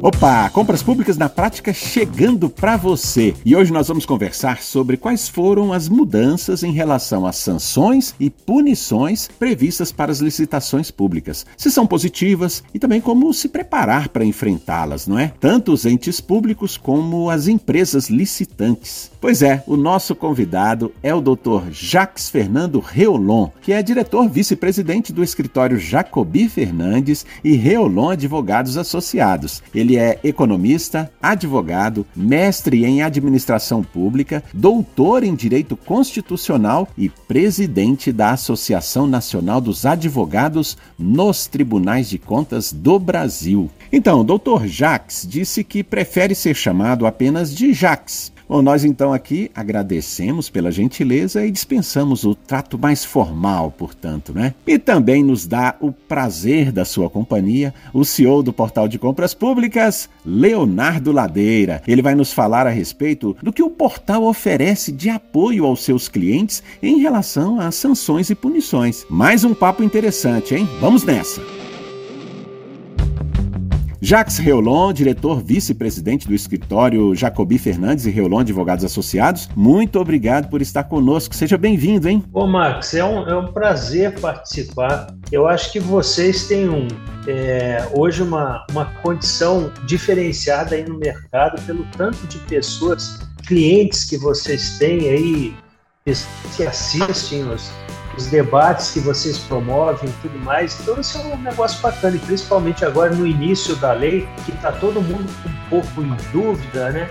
Opa, Compras Públicas na Prática chegando para você. E hoje nós vamos conversar sobre quais foram as mudanças em relação às sanções e punições previstas para as licitações públicas. Se são positivas e também como se preparar para enfrentá-las, não é? Tanto os entes públicos como as empresas licitantes. Pois é, o nosso convidado é o Dr. Jacques Fernando Reolon, que é diretor vice-presidente do escritório Jacobi Fernandes e Reolon Advogados Associados. Ele é economista, advogado, mestre em administração pública, doutor em direito constitucional e presidente da Associação Nacional dos Advogados nos Tribunais de Contas do Brasil. Então, o Dr. Jacques disse que prefere ser chamado apenas de Jacques Bom, nós então aqui agradecemos pela gentileza e dispensamos o trato mais formal, portanto, né? E também nos dá o prazer da sua companhia, o CEO do Portal de Compras Públicas, Leonardo Ladeira. Ele vai nos falar a respeito do que o portal oferece de apoio aos seus clientes em relação às sanções e punições. Mais um papo interessante, hein? Vamos nessa! Jacques Reolon, diretor vice-presidente do escritório Jacobi Fernandes e Reolon Advogados Associados, muito obrigado por estar conosco. Seja bem-vindo, hein? Ô, Max, é um, é um prazer participar. Eu acho que vocês têm um, é, hoje uma, uma condição diferenciada aí no mercado pelo tanto de pessoas, clientes que vocês têm aí, que assistem os os debates que vocês promovem e tudo mais. Então, isso é um negócio bacana, e principalmente agora no início da lei, que está todo mundo um pouco em dúvida, né?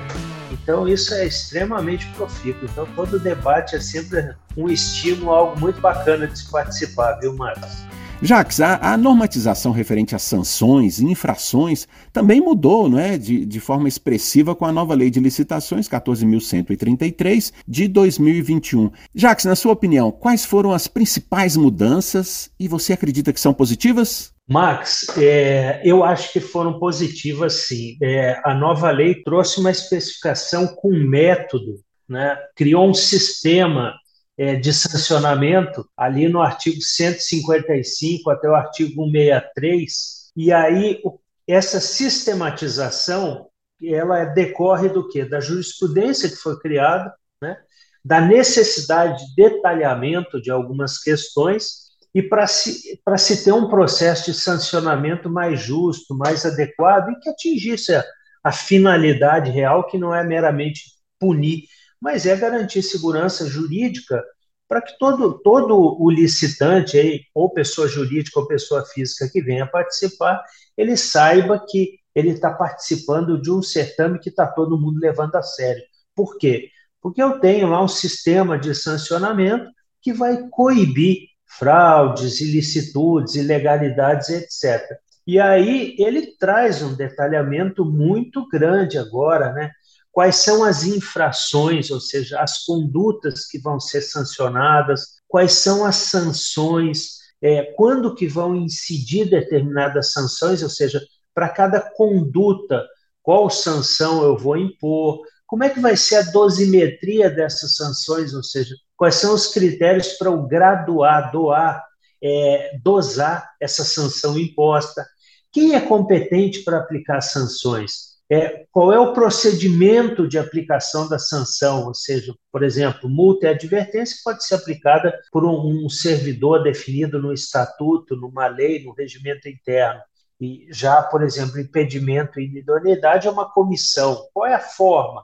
Então, isso é extremamente profícuo. Então, todo debate é sempre um estímulo, algo muito bacana de se participar, viu, Marcos? Jacques, a, a, normatização referente a sanções e infrações também mudou não é, de, de forma expressiva com a nova lei de licitações 14.133 de 2021. Jacques, na sua opinião, quais foram as principais mudanças e você acredita que são positivas? Max, é, eu acho que foram positivas sim. É, a nova lei trouxe uma especificação com método, né? criou um sistema é, de sancionamento ali no artigo 155 até o artigo 163, e aí essa sistematização ela decorre do que? Da jurisprudência que foi criada, né? da necessidade de detalhamento de algumas questões e para se, se ter um processo de sancionamento mais justo, mais adequado e que atingisse a, a finalidade real, que não é meramente punir mas é garantir segurança jurídica para que todo, todo o licitante, aí, ou pessoa jurídica ou pessoa física que venha participar, ele saiba que ele está participando de um certame que está todo mundo levando a sério. Por quê? Porque eu tenho lá um sistema de sancionamento que vai coibir fraudes, ilicitudes, ilegalidades, etc. E aí ele traz um detalhamento muito grande agora, né? Quais são as infrações, ou seja, as condutas que vão ser sancionadas, quais são as sanções, é, quando que vão incidir determinadas sanções, ou seja, para cada conduta, qual sanção eu vou impor, como é que vai ser a dosimetria dessas sanções, ou seja, quais são os critérios para o graduar, doar, é, dosar essa sanção imposta, quem é competente para aplicar sanções? É, qual é o procedimento de aplicação da sanção, ou seja, por exemplo, multa e advertência pode ser aplicada por um, um servidor definido no estatuto, numa lei, no regimento interno. E já, por exemplo, impedimento e inidoneidade é uma comissão. Qual é a forma?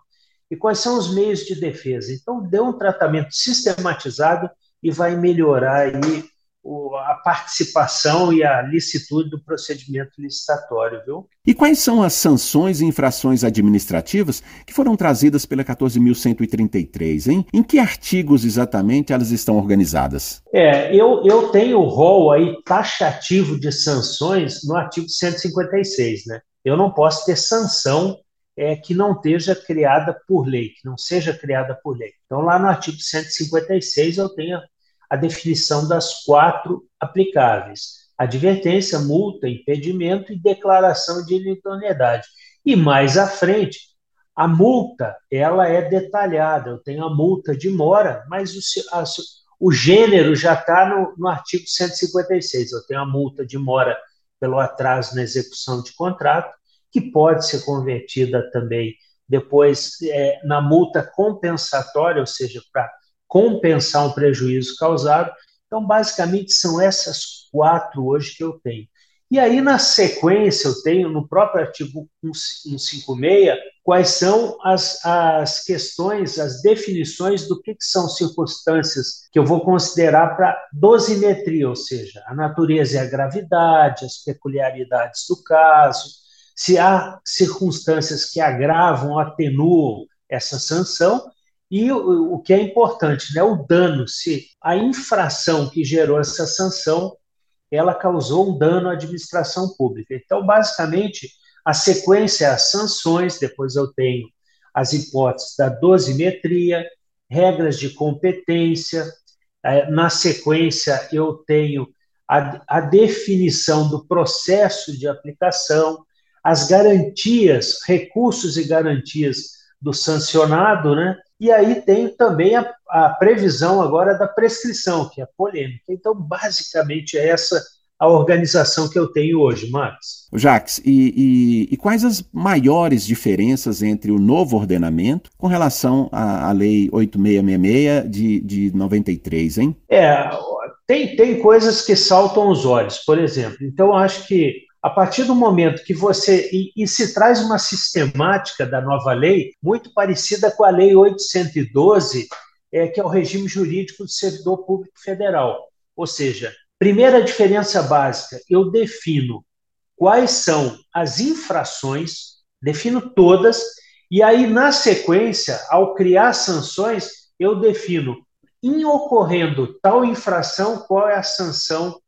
E quais são os meios de defesa? Então, dê um tratamento sistematizado e vai melhorar aí a participação e a licitude do procedimento licitatório, viu? E quais são as sanções e infrações administrativas que foram trazidas pela 14.133, hein? Em que artigos exatamente elas estão organizadas? É, eu, eu tenho o rol aí taxativo de sanções no artigo 156, né? Eu não posso ter sanção é, que não esteja criada por lei, que não seja criada por lei. Então, lá no artigo 156, eu tenho a definição das quatro aplicáveis: advertência, multa, impedimento e declaração de inidoneidade. E mais à frente, a multa ela é detalhada. Eu tenho a multa de mora, mas o, a, o gênero já está no, no artigo 156. Eu tenho a multa de mora pelo atraso na execução de contrato, que pode ser convertida também depois é, na multa compensatória, ou seja, para compensar um prejuízo causado. Então, basicamente, são essas quatro hoje que eu tenho. E aí, na sequência, eu tenho no próprio artigo 156 quais são as, as questões, as definições do que, que são circunstâncias que eu vou considerar para dosimetria, ou seja, a natureza e a gravidade, as peculiaridades do caso, se há circunstâncias que agravam, atenuam essa sanção, e o, o que é importante, né, o dano, se a infração que gerou essa sanção ela causou um dano à administração pública. Então, basicamente, a sequência é as sanções, depois eu tenho as hipóteses da dosimetria, regras de competência, é, na sequência eu tenho a, a definição do processo de aplicação, as garantias, recursos e garantias do sancionado, né? E aí tem também a, a previsão agora da prescrição, que é polêmica. Então, basicamente, é essa a organização que eu tenho hoje, Max. Jax, e, e, e, quais as maiores diferenças entre o novo ordenamento com relação à, à Lei 8666 de, de 93, hein? É, tem, tem coisas que saltam os olhos, por exemplo. Então, acho que a partir do momento que você. E, e, se traz uma sistemática da nova lei, muito parecida com a Lei 812, é, que é o regime jurídico do servidor público federal. Ou seja, primeira diferença básica, eu defino quais são as infrações, defino todas, e aí, na sequência, ao criar sanções, eu defino, em ocorrendo tal infração, qual é a sanção.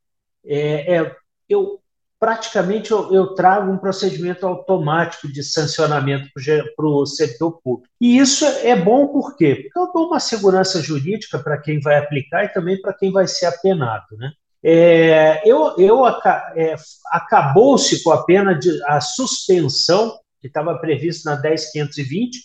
É, é, eu praticamente eu, eu, trago um procedimento automático de sancionamento para o setor público. E isso é bom por quê? Porque eu dou uma segurança jurídica para quem vai aplicar e também para quem vai ser apenado. Né? É, eu, eu é, acabou-se com a pena de a suspensão que estava prevista na 10520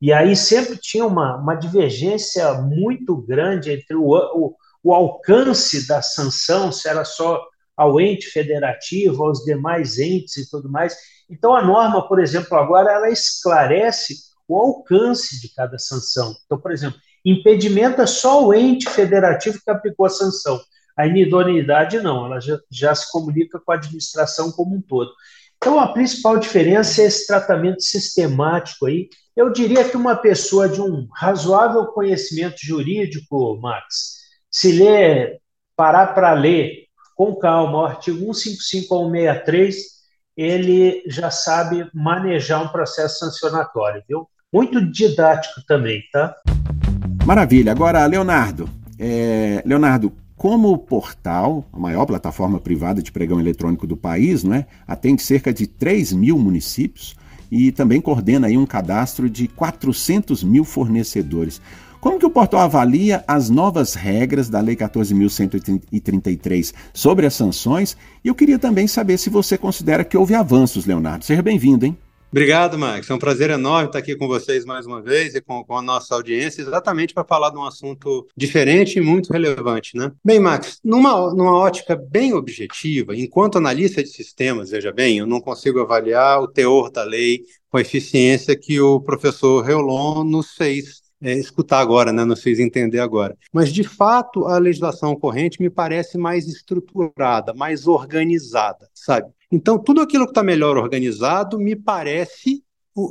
e aí sempre tinha uma, uma divergência muito grande entre o, o, o alcance da sanção, se era só ao ente federativo, aos demais entes e tudo mais. Então, a norma, por exemplo, agora ela esclarece o alcance de cada sanção. Então, por exemplo, impedimento é só o ente federativo que aplicou a sanção. A inidoneidade não, ela já, já se comunica com a administração como um todo. Então, a principal diferença é esse tratamento sistemático aí. Eu diria que uma pessoa de um razoável conhecimento jurídico, Max, se ler, parar para ler com calma. O artigo 155 ao 163, ele já sabe manejar um processo sancionatório, viu? Muito didático também, tá? Maravilha. Agora, Leonardo. É, Leonardo, como portal, a maior plataforma privada de pregão eletrônico do país, não é? atende cerca de 3 mil municípios e também coordena aí um cadastro de 400 mil fornecedores. Como que o portal avalia as novas regras da Lei 14.133 sobre as sanções? E eu queria também saber se você considera que houve avanços, Leonardo. Seja bem-vindo, hein? Obrigado, Max. É um prazer enorme estar aqui com vocês mais uma vez e com, com a nossa audiência, exatamente para falar de um assunto diferente e muito relevante, né? Bem, Max, numa, numa ótica bem objetiva, enquanto analista de sistemas, veja bem, eu não consigo avaliar o teor da lei com a eficiência que o professor Reolon nos fez é, escutar agora, né, nos fez entender agora. Mas, de fato, a legislação corrente me parece mais estruturada, mais organizada, sabe? Então, tudo aquilo que está melhor organizado me parece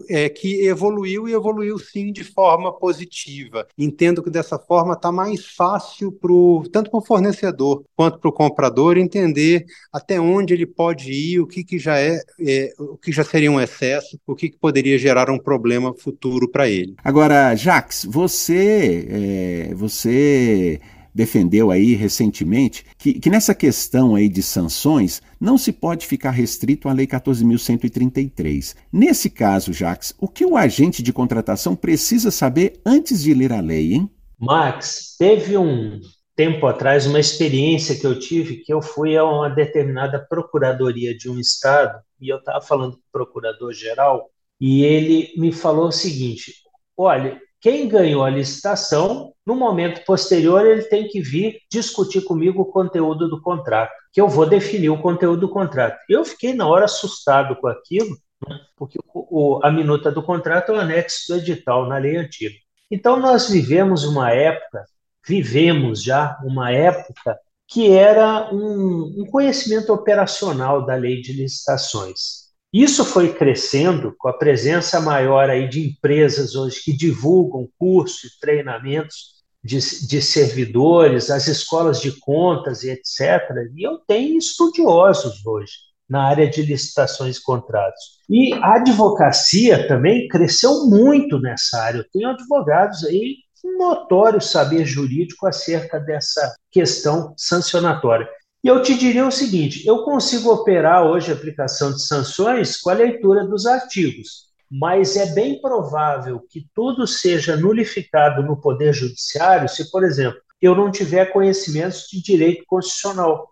é, que evoluiu e evoluiu sim de forma positiva. Entendo que dessa forma está mais fácil pro, tanto para o fornecedor quanto para o comprador entender até onde ele pode ir, o que, que já é, é o que já seria um excesso, o que, que poderia gerar um problema futuro para ele. Agora, Jax, você, é, você defendeu aí recentemente que, que nessa questão aí de sanções não se pode ficar restrito à Lei 14.133. Nesse caso, Jax, o que o agente de contratação precisa saber antes de ler a lei, hein? Max, teve um tempo atrás uma experiência que eu tive que eu fui a uma determinada procuradoria de um estado e eu estava falando com o procurador-geral e ele me falou o seguinte: olha, quem ganhou a licitação, no momento posterior, ele tem que vir discutir comigo o conteúdo do contrato, que eu vou definir o conteúdo do contrato. Eu fiquei na hora assustado com aquilo, né, porque o, a minuta do contrato é o anexo do edital na lei antiga. Então, nós vivemos uma época, vivemos já uma época que era um, um conhecimento operacional da lei de licitações. Isso foi crescendo com a presença maior aí de empresas hoje que divulgam cursos, treinamentos de, de servidores, as escolas de contas e etc. E eu tenho estudiosos hoje na área de licitações e contratos. E a advocacia também cresceu muito nessa área. Eu tenho advogados aí com notório saber jurídico acerca dessa questão sancionatória. E eu te diria o seguinte: eu consigo operar hoje a aplicação de sanções com a leitura dos artigos, mas é bem provável que tudo seja nulificado no Poder Judiciário se, por exemplo, eu não tiver conhecimentos de direito constitucional.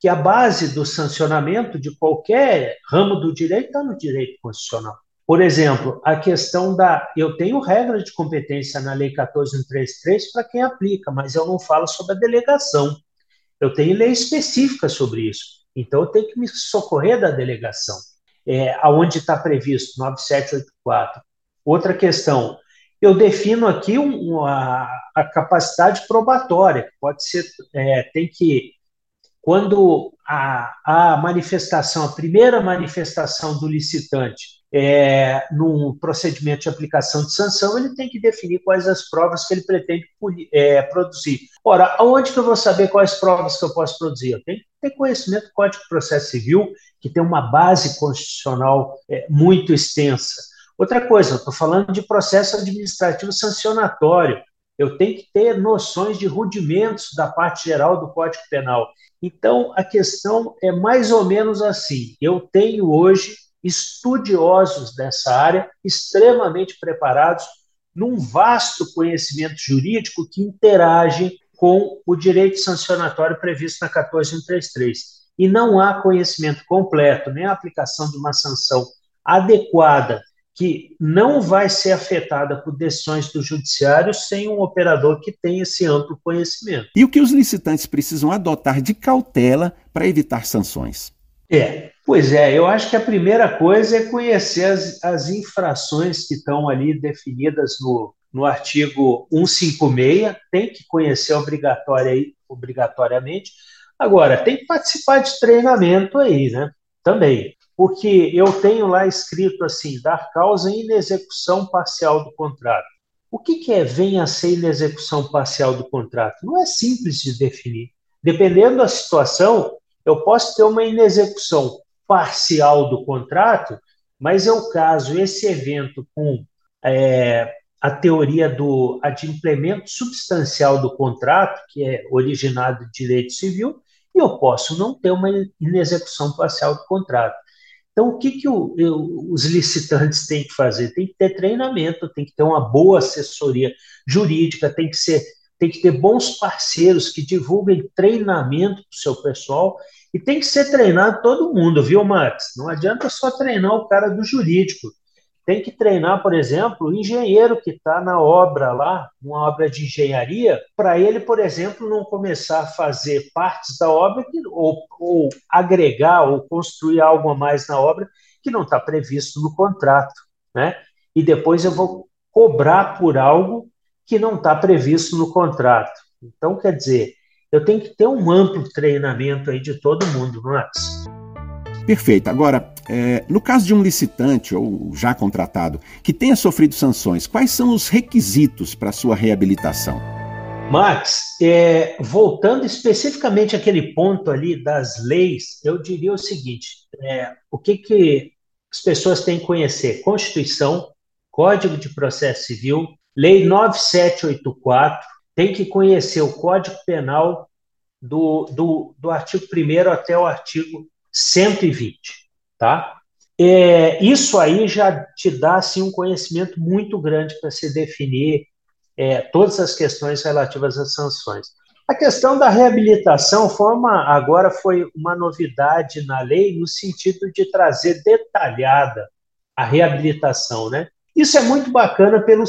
Que a base do sancionamento de qualquer ramo do direito está no direito constitucional. Por exemplo, a questão da. Eu tenho regra de competência na Lei 14133 para quem aplica, mas eu não falo sobre a delegação. Eu tenho lei específica sobre isso. Então, eu tenho que me socorrer da delegação, é, aonde está previsto 9784. Outra questão, eu defino aqui um, a, a, capacidade probatória, que pode ser, é, tem que, quando a, a manifestação, a primeira manifestação do licitante é, num procedimento de aplicação de sanção, ele tem que definir quais as provas que ele pretende é, produzir. Ora, aonde que eu vou saber quais provas que eu posso produzir? Eu tenho que ter conhecimento do Código de Processo Civil, que tem uma base constitucional é, muito extensa. Outra coisa, estou falando de processo administrativo sancionatório. Eu tenho que ter noções de rudimentos da parte geral do Código Penal. Então, a questão é mais ou menos assim. Eu tenho hoje estudiosos dessa área, extremamente preparados, num vasto conhecimento jurídico que interage com o direito sancionatório previsto na 14133. E não há conhecimento completo, nem a aplicação de uma sanção adequada, que não vai ser afetada por decisões do judiciário sem um operador que tenha esse amplo conhecimento. E o que os licitantes precisam adotar de cautela para evitar sanções? É, pois é, eu acho que a primeira coisa é conhecer as, as infrações que estão ali definidas no, no artigo 156, tem que conhecer obrigatória, obrigatoriamente. Agora, tem que participar de treinamento aí, né? Também. Porque eu tenho lá escrito assim: dar causa em inexecução parcial do contrato. O que, que é venha a ser inexecução parcial do contrato? Não é simples de definir. Dependendo da situação, eu posso ter uma inexecução parcial do contrato, mas eu caso esse evento com é, a teoria do adimplemento substancial do contrato, que é originado de direito civil, e eu posso não ter uma inexecução parcial do contrato. Então, o que, que o, eu, os licitantes têm que fazer? Tem que ter treinamento, tem que ter uma boa assessoria jurídica, tem que ser tem que ter bons parceiros que divulguem treinamento para o seu pessoal e tem que ser treinado todo mundo, viu, Max? Não adianta só treinar o cara do jurídico. Tem que treinar, por exemplo, o engenheiro que está na obra lá, uma obra de engenharia, para ele, por exemplo, não começar a fazer partes da obra que, ou, ou agregar ou construir algo a mais na obra que não está previsto no contrato. Né? E depois eu vou cobrar por algo que não está previsto no contrato. Então, quer dizer, eu tenho que ter um amplo treinamento aí de todo mundo, Max. Perfeito. Agora, é, no caso de um licitante ou já contratado que tenha sofrido sanções, quais são os requisitos para sua reabilitação? Max, é, voltando especificamente àquele ponto ali das leis, eu diria o seguinte: é, o que, que as pessoas têm que conhecer? Constituição, Código de Processo Civil, Lei 9784, tem que conhecer o Código Penal do, do, do artigo 1 até o artigo 120, tá? É, isso aí já te dá assim, um conhecimento muito grande para se definir é, todas as questões relativas às sanções. A questão da reabilitação foi uma, agora foi uma novidade na lei no sentido de trazer detalhada a reabilitação, né? Isso é muito bacana pelo,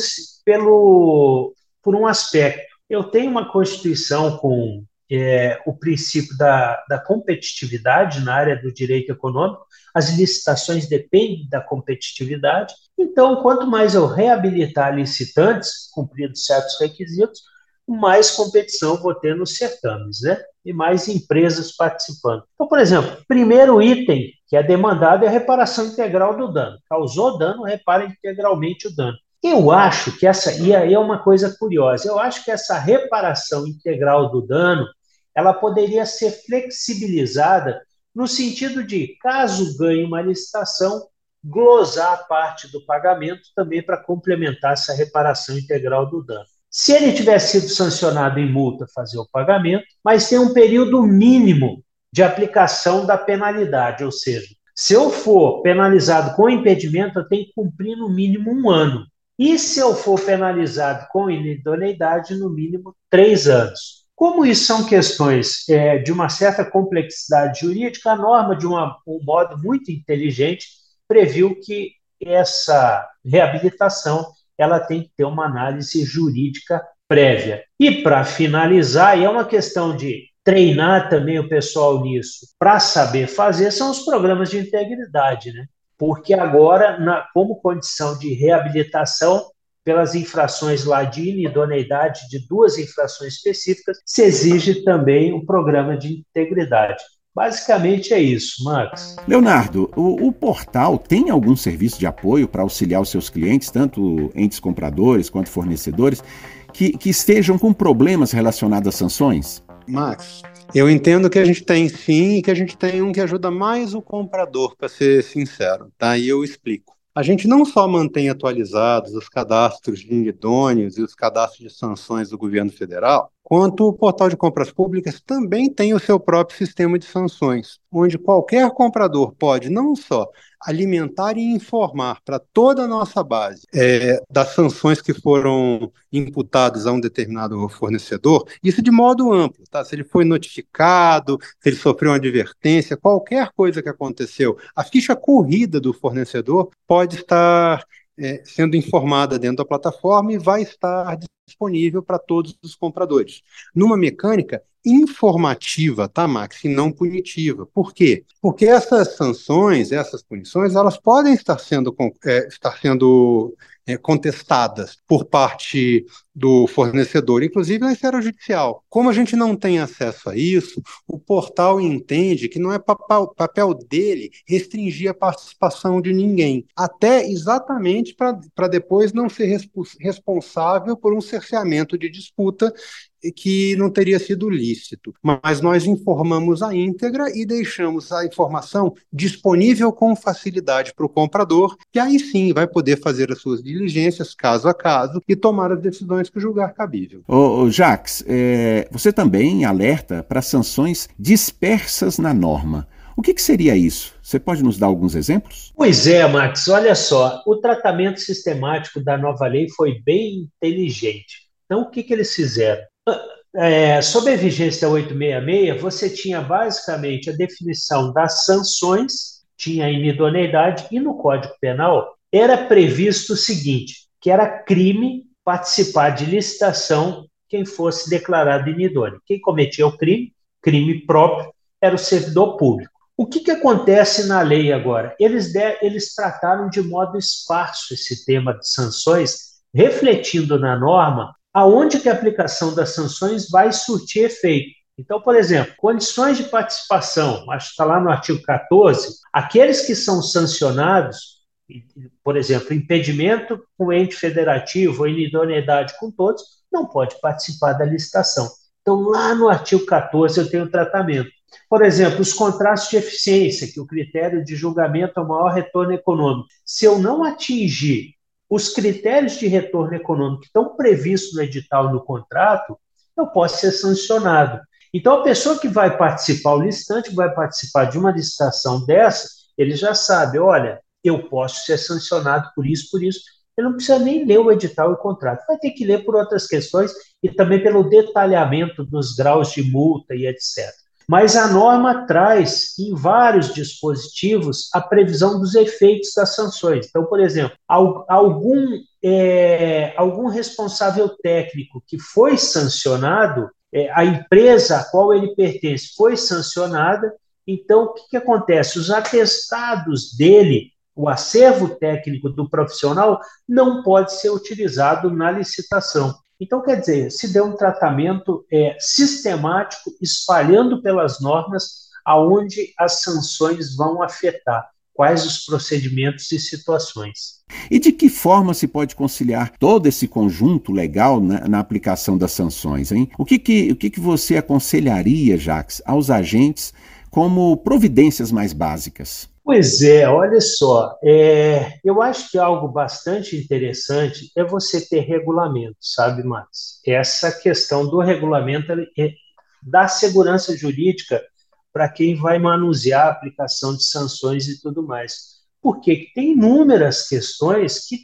pelo, por um aspecto. Eu tenho uma Constituição com é, o princípio da, da competitividade na área do direito econômico, as licitações dependem da competitividade, então, quanto mais eu reabilitar licitantes, cumprindo certos requisitos, mais competição vou ter nos certames, né? E mais empresas participando. Então, por exemplo, primeiro item que é demandado é a reparação integral do dano. Causou dano, repara integralmente o dano. Eu acho que essa, e aí é uma coisa curiosa, eu acho que essa reparação integral do dano, ela poderia ser flexibilizada no sentido de, caso ganhe uma licitação, glosar parte do pagamento também para complementar essa reparação integral do dano. Se ele tiver sido sancionado em multa, fazer o pagamento, mas tem um período mínimo de aplicação da penalidade, ou seja, se eu for penalizado com impedimento, eu tenho que cumprir no mínimo um ano. E se eu for penalizado com inidoneidade, no mínimo três anos. Como isso são questões é, de uma certa complexidade jurídica, a norma, de uma, um modo muito inteligente, previu que essa reabilitação ela tem que ter uma análise jurídica prévia. E para finalizar, e é uma questão de treinar também o pessoal nisso, para saber fazer, são os programas de integridade, né? Porque agora, na, como condição de reabilitação, pelas infrações lá de inidoneidade, de duas infrações específicas, se exige também um programa de integridade. Basicamente é isso, Max. Leonardo, o, o portal tem algum serviço de apoio para auxiliar os seus clientes, tanto entes compradores quanto fornecedores, que, que estejam com problemas relacionados às sanções? Max, eu entendo que a gente tem sim e que a gente tem um que ajuda mais o comprador, para ser sincero, tá? E eu explico. A gente não só mantém atualizados os cadastros de idôneos e os cadastros de sanções do governo federal, quanto o portal de compras públicas também tem o seu próprio sistema de sanções, onde qualquer comprador pode não só alimentar e informar para toda a nossa base é, das sanções que foram imputadas a um determinado fornecedor, isso de modo amplo, tá? Se ele foi notificado, se ele sofreu uma advertência, qualquer coisa que aconteceu, a ficha corrida do fornecedor pode estar é, sendo informada dentro da plataforma e vai estar disponível para todos os compradores. Numa mecânica informativa, tá, Max, e não punitiva. Por quê? Porque essas sanções, essas punições, elas podem estar sendo, é, estar sendo é, contestadas por parte do fornecedor, inclusive na esfera judicial. Como a gente não tem acesso a isso, o portal entende que não é papel, papel dele restringir a participação de ninguém, até exatamente para depois não ser responsável por um cerceamento de disputa que não teria sido lícito. Mas nós informamos a íntegra e deixamos a informação disponível com facilidade para o comprador, que aí sim vai poder fazer as suas diligências caso a caso e tomar as decisões que julgar cabível. Ô, ô Jax, é, você também alerta para sanções dispersas na norma. O que, que, seria isso? Você pode nos dar alguns exemplos? Pois é, Max, olha só, o tratamento sistemático da nova lei foi bem inteligente. Então, o que, que eles fizeram? É, sob a vigência 866, você tinha basicamente a definição das sanções, tinha a inidoneidade, e no Código Penal era previsto o seguinte: que era crime participar de licitação quem fosse declarado inidôneo. Quem cometia o crime, crime próprio, era o servidor público. O que, que acontece na lei agora? Eles, de, eles trataram de modo esparso esse tema de sanções, refletindo na norma aonde que a aplicação das sanções vai surtir efeito. Então, por exemplo, condições de participação, acho que está lá no artigo 14, aqueles que são sancionados, por exemplo, impedimento com ente federativo ou inidoneidade com todos, não pode participar da licitação. Então, lá no artigo 14 eu tenho tratamento. Por exemplo, os contratos de eficiência, que o critério de julgamento é o maior retorno econômico. Se eu não atingir os critérios de retorno econômico que estão previstos no edital no contrato, eu posso ser sancionado. Então, a pessoa que vai participar, o licitante que vai participar de uma licitação dessa, ele já sabe, olha, eu posso ser sancionado por isso, por isso. Ele não precisa nem ler o edital e o contrato, vai ter que ler por outras questões e também pelo detalhamento dos graus de multa e etc. Mas a norma traz em vários dispositivos a previsão dos efeitos das sanções. Então, por exemplo, algum, é, algum responsável técnico que foi sancionado, é, a empresa a qual ele pertence foi sancionada, então o que, que acontece? Os atestados dele o acervo técnico do profissional não pode ser utilizado na licitação. Então, quer dizer, se deu um tratamento é, sistemático, espalhando pelas normas aonde as sanções vão afetar, quais os procedimentos e situações. E de que forma se pode conciliar todo esse conjunto legal na, na aplicação das sanções? Hein? O, que, que, o que, que você aconselharia, Jacques, aos agentes como providências mais básicas? Pois é, olha só, é, eu acho que algo bastante interessante é você ter regulamento, sabe, Max? Essa questão do regulamento é, da segurança jurídica para quem vai manusear a aplicação de sanções e tudo mais. Porque tem inúmeras questões que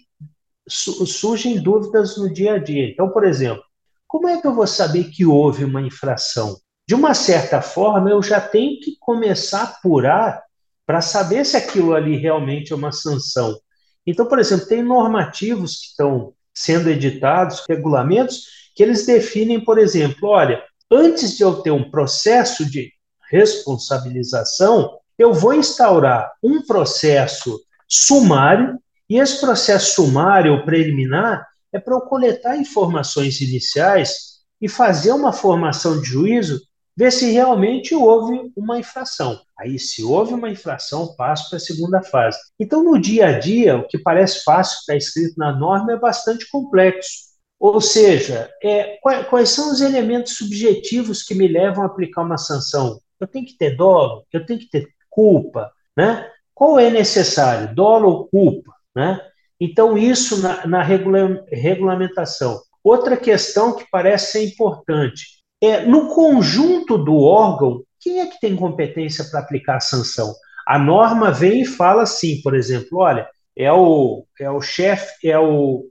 surgem dúvidas no dia a dia. Então, por exemplo, como é que eu vou saber que houve uma infração? De uma certa forma, eu já tenho que começar a apurar para saber se aquilo ali realmente é uma sanção. Então, por exemplo, tem normativos que estão sendo editados, regulamentos, que eles definem, por exemplo, olha, antes de eu ter um processo de responsabilização, eu vou instaurar um processo sumário, e esse processo sumário ou preliminar é para eu coletar informações iniciais e fazer uma formação de juízo ver se realmente houve uma infração. Aí, se houve uma infração, passo para a segunda fase. Então, no dia a dia, o que parece fácil, está escrito na norma, é bastante complexo. Ou seja, é, quais são os elementos subjetivos que me levam a aplicar uma sanção? Eu tenho que ter dolo, eu tenho que ter culpa, né? Qual é necessário, dolo ou culpa, né? Então, isso na, na regula regulamentação. Outra questão que parece ser importante, é, no conjunto do órgão, quem é que tem competência para aplicar a sanção? A norma vem e fala assim, por exemplo, olha, é o, é o chefe, é, o,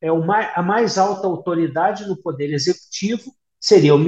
é o a mais alta autoridade no Poder Executivo, seria, o,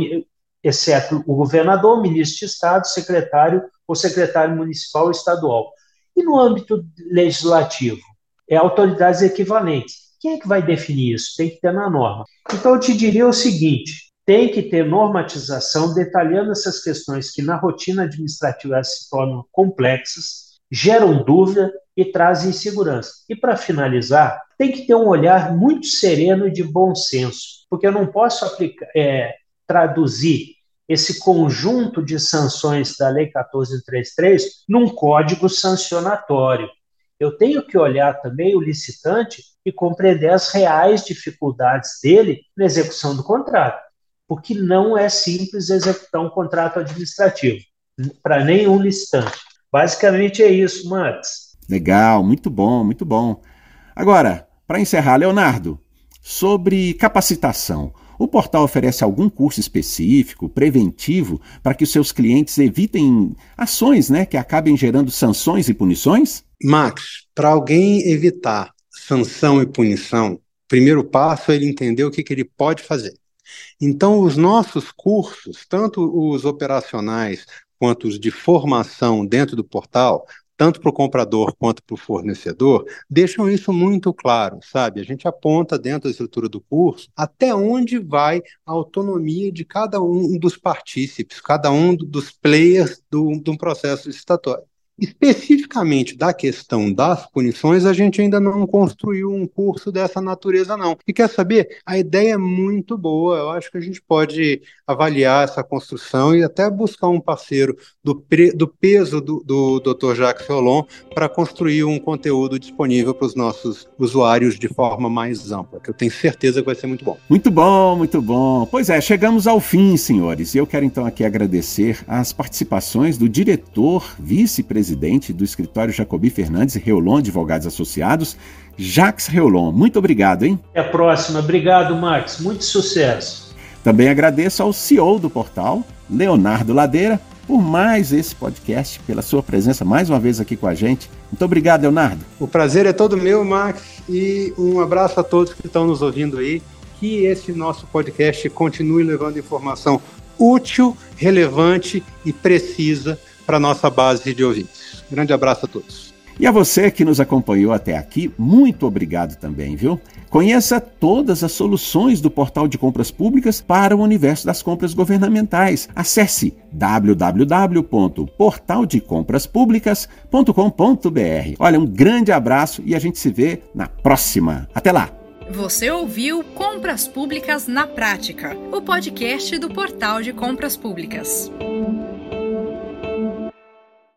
exceto o governador, o ministro de Estado, secretário ou secretário municipal ou estadual. E no âmbito legislativo? É autoridades equivalentes. Quem é que vai definir isso? Tem que ter na norma. Então, eu te diria o seguinte: tem que ter normatização detalhando essas questões que na rotina administrativa se tornam complexas, geram dúvida e trazem insegurança. E para finalizar, tem que ter um olhar muito sereno e de bom senso, porque eu não posso aplicar, é, traduzir esse conjunto de sanções da Lei 1433 num código sancionatório. Eu tenho que olhar também o licitante e compreender as reais dificuldades dele na execução do contrato porque não é simples executar um contrato administrativo para nenhum licitante. Basicamente é isso, Max. Legal, muito bom, muito bom. Agora, para encerrar, Leonardo, sobre capacitação. O portal oferece algum curso específico, preventivo, para que os seus clientes evitem ações né, que acabem gerando sanções e punições? Max, para alguém evitar sanção e punição, o primeiro passo é ele entender o que, que ele pode fazer. Então, os nossos cursos, tanto os operacionais quanto os de formação dentro do portal, tanto para o comprador quanto para o fornecedor, deixam isso muito claro, sabe? A gente aponta dentro da estrutura do curso até onde vai a autonomia de cada um dos partícipes, cada um dos players do, de um processo licitatório. Especificamente da questão das punições, a gente ainda não construiu um curso dessa natureza, não. E quer saber? A ideia é muito boa. Eu acho que a gente pode avaliar essa construção e até buscar um parceiro do, do peso do, do Dr. Jacques Rolon para construir um conteúdo disponível para os nossos usuários de forma mais ampla, que eu tenho certeza que vai ser muito bom. Muito bom, muito bom. Pois é, chegamos ao fim, senhores. E eu quero então aqui agradecer as participações do diretor, vice-presidente presidente do escritório Jacobi Fernandes e Reolon Advogados Associados, Jacques Reolon. Muito obrigado, hein? Até a próxima. Obrigado, Max. Muito sucesso. Também agradeço ao CEO do portal, Leonardo Ladeira, por mais esse podcast, pela sua presença mais uma vez aqui com a gente. Muito obrigado, Leonardo. O prazer é todo meu, Max, e um abraço a todos que estão nos ouvindo aí. Que esse nosso podcast continue levando informação útil, relevante e precisa para a nossa base de ouvintes. Grande abraço a todos. E a você que nos acompanhou até aqui, muito obrigado também, viu? Conheça todas as soluções do portal de compras públicas para o universo das compras governamentais. Acesse www.portaldecompraspublicas.com.br. Olha, um grande abraço e a gente se vê na próxima. Até lá! Você ouviu Compras Públicas na Prática, o podcast do Portal de Compras Públicas.